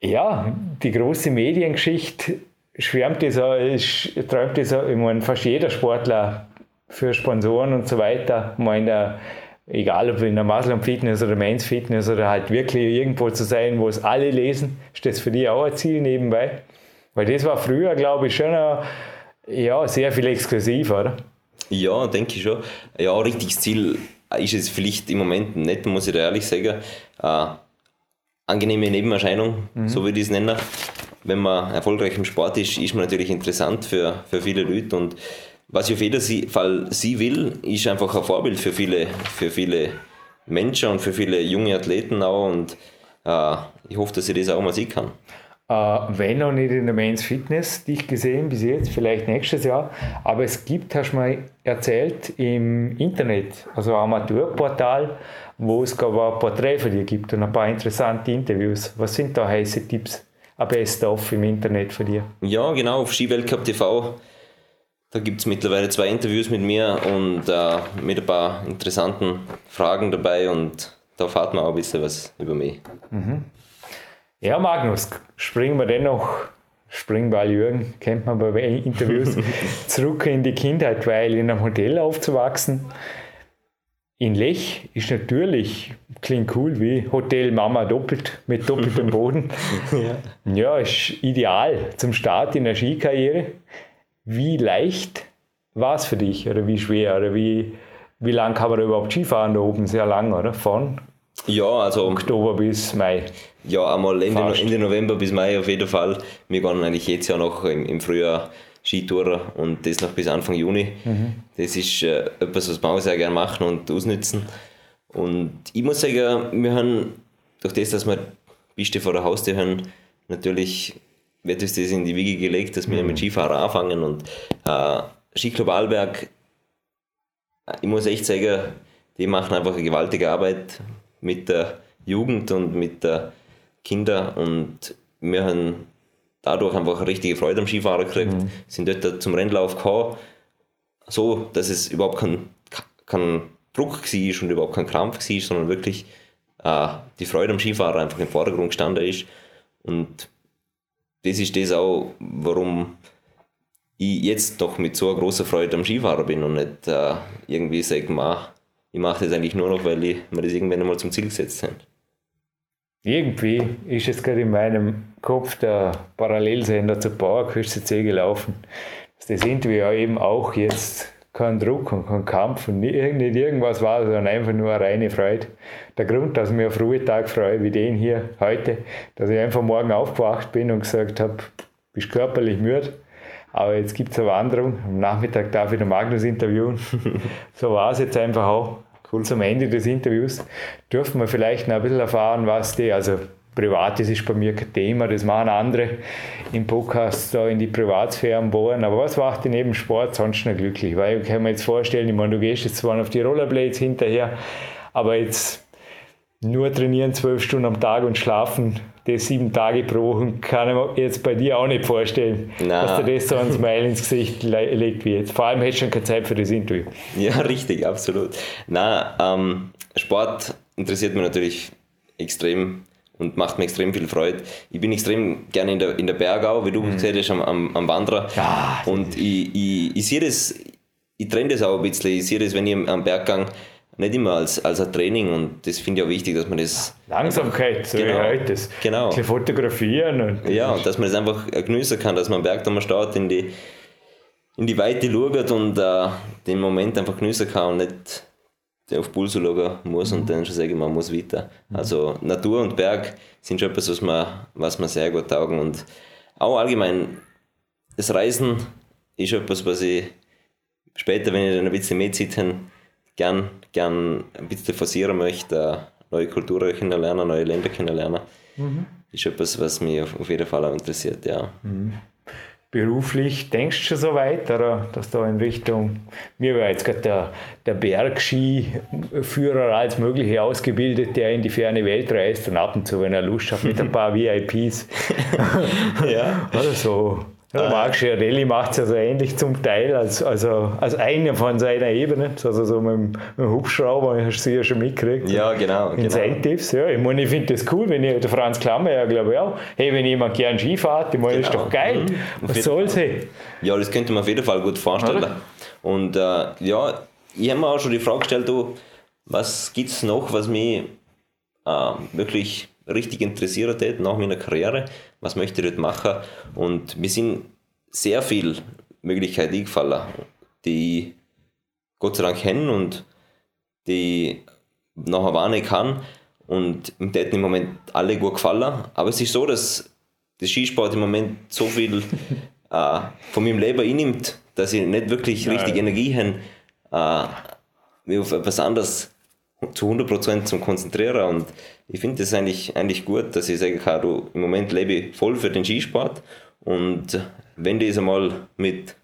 Ja. ja, die große Mediengeschichte schwärmt so, träumt so, ich meine, fast jeder Sportler für Sponsoren und so weiter, ich meine, egal ob in der Muslim Fitness oder Men's Fitness oder halt wirklich irgendwo zu sein, wo es alle lesen, ist das für dich auch ein Ziel nebenbei? Weil das war früher, glaube ich, schon ein, ja, sehr viel exklusiver, oder? Ja, denke ich schon. Ja, richtiges Ziel ist es vielleicht im Moment nicht, muss ich ehrlich sagen. Äh, angenehme Nebenerscheinung, mhm. so würde ich es nennen. Wenn man erfolgreich im Sport ist, ist man natürlich interessant für, für viele Leute. Und was ich auf jeden Fall sie will, ist einfach ein Vorbild für viele, für viele Menschen und für viele junge Athleten auch. Und äh, ich hoffe, dass ich das auch mal sehen kann. Uh, wenn noch nicht in der Men's Fitness dich gesehen bis jetzt, vielleicht nächstes Jahr. Aber es gibt, hast du mal erzählt, im Internet, also ein Amateurportal, wo es ein Porträt von dir gibt und ein paar interessante Interviews. Was sind da heiße Tipps? Am besten off im Internet von dir. Ja, genau, auf Skiweltcup TV Da gibt es mittlerweile zwei Interviews mit mir und äh, mit ein paar interessanten Fragen dabei und da erfahrt man auch ein bisschen was über mich. Mhm. Ja, Magnus, springen wir dennoch, Springball Jürgen, kennt man bei Interviews, zurück in die Kindheit, weil in einem Hotel aufzuwachsen, in Lech ist natürlich, klingt cool wie Hotel Mama doppelt mit doppeltem Boden. ja. ja, ist ideal zum Start in der Skikarriere. Wie leicht war es für dich oder wie schwer oder wie, wie lang kann man da überhaupt Skifahren da oben? Sehr lang, oder? Von ja, also Oktober bis Mai. Ja, einmal Ende, Ende November bis Mai auf jeden Fall. Wir gehen eigentlich jetzt ja noch im, im Frühjahr Skitourer und das noch bis Anfang Juni. Mhm. Das ist äh, etwas, was wir auch sehr gerne machen und ausnutzen. Und ich muss sagen, wir haben durch das, dass wir Piste vor der Haustür haben, natürlich wird uns das in die Wiege gelegt, dass wir mhm. mit Skifahren anfangen und äh, Skiclub Alberg, ich muss echt sagen, die machen einfach eine gewaltige Arbeit mit der Jugend und mit der Kinder und wir haben dadurch einfach eine richtige Freude am Skifahren gekriegt, mhm. sind dort zum Rennlauf gekommen, so dass es überhaupt kein, kein Druck war und überhaupt kein Krampf war, sondern wirklich äh, die Freude am Skifahren einfach im Vordergrund gestanden ist und das ist das auch, warum ich jetzt doch mit so großen Freude am Skifahren bin und nicht äh, irgendwie sage, ich mache das eigentlich nur noch, weil ich mir das irgendwann einmal zum Ziel gesetzt habe. Irgendwie ist es gerade in meinem Kopf der Parallelsender zur Bauerküste C gelaufen, das Interview eben auch jetzt kein Druck und kein Kampf und nicht irgendwas war, sondern einfach nur eine reine Freude. Der Grund, dass ich mich auf Ruhetag freue, wie den hier heute, dass ich einfach morgen aufgewacht bin und gesagt habe, bist körperlich müde, aber jetzt gibt es eine Wanderung. Am Nachmittag darf ich den Magnus interviewen. so war es jetzt einfach auch. Cool. Zum Ende des Interviews dürfen wir vielleicht noch ein bisschen erfahren, was die, also Privates ist bei mir kein Thema, das machen andere im Podcast da in die Privatsphäre bohren. Aber was macht denn neben Sport sonst noch glücklich? Weil ich kann mir jetzt vorstellen, ich meine, du gehst jetzt zwar auf die Rollerblades hinterher, aber jetzt nur trainieren zwölf Stunden am Tag und schlafen das sieben Tage pro Woche kann ich mir jetzt bei dir auch nicht vorstellen, Nein. dass dir das so ein Smile ins Gesicht legt wie jetzt. Vor allem hättest du schon keine Zeit für das Interview. Ja, richtig, absolut. Na, ähm, Sport interessiert mich natürlich extrem und macht mir extrem viel Freude. Ich bin extrem gerne in der, in der Bergau, wie du mhm. gesehen hast, am, am, am Wanderer. Ja, und ich, ich, ich sehe das, ich trenne das auch ein bisschen. Ich sehe das, wenn ich am Berg gehe, nicht immer als, als ein Training und das finde ich auch wichtig, dass man das. Langsamkeit, so genau, wie heute. Das genau. fotografieren. Und ja, und dass man das einfach genießen kann, dass man am Berg da mal steht, in die, in die Weite schaut und äh, den Moment einfach genießen kann und nicht auf Puls schauen muss und dann schon sagen, man muss weiter. Also Natur und Berg sind schon etwas, was man, was man sehr gut taugen und auch allgemein das Reisen ist etwas, was ich später, wenn ich dann ein bisschen mehr Zeit habe, gern, gern ein bisschen forcieren möchte, neue Kulturen kennenlernen, neue Länder kennenlernen. Mhm. Ist etwas, was mich auf, jeden Fall auch interessiert, ja. Mhm. Beruflich denkst du schon so weit, oder? dass da in Richtung, mir war jetzt gerade der, der Bergskiführer als mögliche ausgebildet, der in die ferne Welt reist und ab und zu, wenn er Lust hat, mit ein paar VIPs. ja. Oder so ja, Marc Schiarelli macht es ja so ähnlich zum Teil, als, also als eine von seiner Ebene, also so mit dem, mit dem Hubschrauber, hast du ja schon mitgekriegt. Ja, genau. genau. Incentives, genau. ja. Ich meine, ich finde das cool, wenn ich, der Franz Klammer ja, glaube ich auch, hey, wenn jemand gern Ski fährt, ich meine, genau. ist doch geil. Mhm. Was soll sie? Ja, das könnte man auf jeden Fall gut vorstellen. Oder? Und äh, ja, ich habe mir auch schon die Frage gestellt, du, was gibt es noch, was mich äh, wirklich richtig interessiert hat nach meiner Karriere, was möchte ich dort machen. Und mir sind sehr viele Möglichkeiten eingefallen, die ich Gott sei Dank kenne und die ich nachher wahrnehmen kann. Und mir hätten im Moment alle gut gefallen. Aber es ist so, dass der Skisport im Moment so viel äh, von meinem Leben einnimmt, dass ich nicht wirklich richtig Nein. Energie habe, äh, mich auf etwas anderes zu 100% zum Konzentrieren. Und ich finde das eigentlich, eigentlich gut, dass ich sagen kann, du, im Moment lebe ich voll für den Skisport. Und wenn das einmal mit,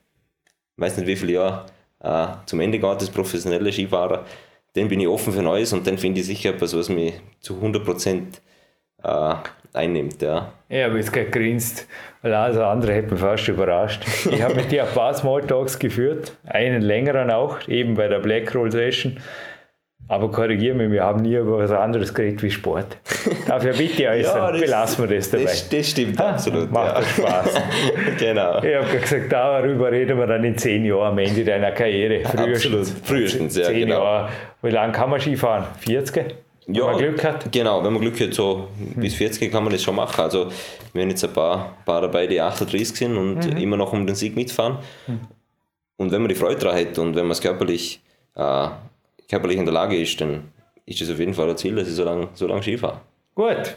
weiß nicht wie viele Jahren, äh, zum Ende geht, das professionelle Skifahren, dann bin ich offen für Neues und dann finde ich sicher etwas, was mich zu 100% äh, einnimmt. Ja. Ja, aber es gerade grinst, weil also andere hätten mich fast überrascht. Ich habe mit dir ein paar Smalltalks geführt, einen längeren auch, eben bei der Black Roll Session. Aber korrigiere mich, wir haben nie über was anderes geredet wie Sport. Dafür bitte äußern, ja, das, belassen wir das dabei. Das, das stimmt ha, absolut. Macht ja. Spaß. genau. Ich habe gesagt, darüber reden wir dann in zehn Jahren am Ende deiner Karriere. Frühestens. Absolut. Frühestens, ja. Zehn genau. Jahre. Wie lange kann man Skifahren? 40? Ja, wenn man Glück hat. Genau, wenn man Glück hat, so hm. bis 40 kann man das schon machen. Also, wir haben jetzt ein paar, paar dabei, die 38 sind und mhm. immer noch um den Sieg mitfahren. Mhm. Und wenn man die Freude daran hat und wenn man es körperlich äh, körperlich in der Lage ist, dann ist das auf jeden Fall ein Ziel, dass ich so lange so lang Skifahre. Gut,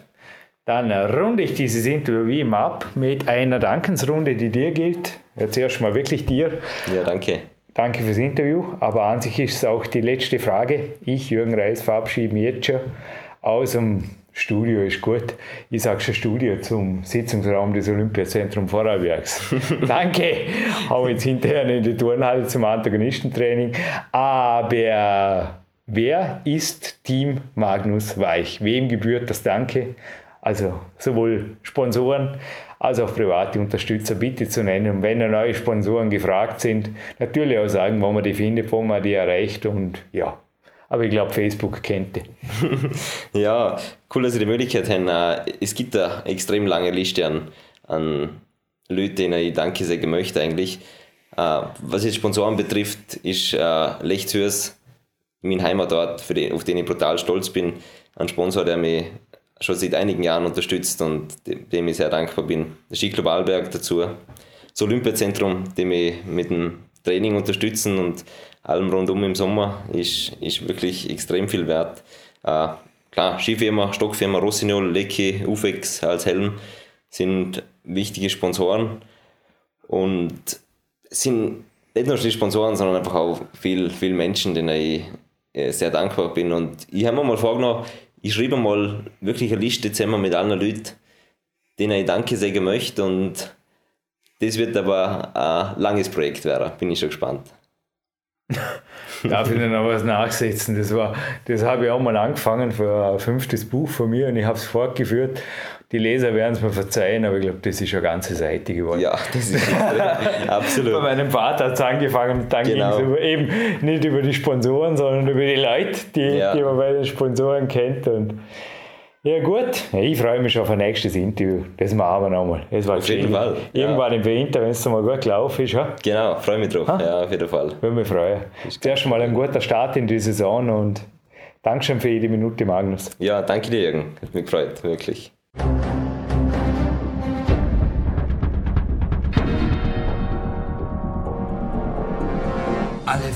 dann runde ich dieses Interview wie immer ab mit einer Dankensrunde, die dir gilt. Jetzt erst mal wirklich dir. Ja, danke. Danke fürs Interview, aber an sich ist es auch die letzte Frage. Ich, Jürgen Reis, verabschiede mich jetzt schon aus dem Studio ist gut. Ich sage schon Studio zum Sitzungsraum des Olympiazentrums Vorarlbergs. Danke. Hau jetzt hinterher in die Turnhalle zum Antagonistentraining. Aber wer ist Team Magnus Weich? Wem gebührt das Danke? Also sowohl Sponsoren als auch private Unterstützer bitte zu nennen. Und wenn neue Sponsoren gefragt sind, natürlich auch sagen, wo man die findet, wo man die erreicht und ja, aber ich glaube, Facebook kennt die. ja, cool, dass Sie die Möglichkeit haben. Äh, es gibt eine extrem lange Liste an, an Leuten, denen ich Danke sagen möchte eigentlich. Äh, was jetzt Sponsoren betrifft, ist äh, Lechtshürs mein Heimatort, für den, auf den ich brutal stolz bin. Ein Sponsor, der mich schon seit einigen Jahren unterstützt und dem ich sehr dankbar bin. Der Skiclub Alberg dazu. Das Olympiazentrum, dem ich mit dem Training unterstützen und allem rundum im Sommer ist, ist wirklich extrem viel wert. Äh, klar, Skifirma, Stockfirma Rossignol, Lecce, Ufex als Helm sind wichtige Sponsoren und sind nicht nur die Sponsoren, sondern einfach auch viele viel Menschen, denen ich äh, sehr dankbar bin. Und ich habe mir mal vorgenommen, ich schreibe mal wirklich eine Liste zusammen mit allen Leuten, denen ich Danke sagen möchte. Und das wird aber ein langes Projekt werden, bin ich schon gespannt. Darf ich denn noch was nachsetzen? Das, war, das habe ich auch mal angefangen für ein fünftes Buch von mir und ich habe es fortgeführt. Die Leser werden es mir verzeihen, aber ich glaube, das ist eine ganze Seite geworden. Ja, das ist absolut. Bei meinem Vater hat es angefangen und dann genau. ging es eben nicht über die Sponsoren, sondern über die Leute, die, ja. die man bei den Sponsoren kennt. Und ja gut, ich freue mich schon auf ein nächstes Interview. Das machen wir nochmal. Das war auf jeden Fall. Irgendwann ja. im Winter, wenn es mal gut gelaufen ist. Ja? Genau, freue mich drauf. Ha? Ja, auf jeden Fall. Würde mich freuen. Zuerst mal ein guter Start in die Saison und Dankeschön für jede Minute, Magnus. Ja, danke dir, Jürgen. Hat mich gefreut, wirklich.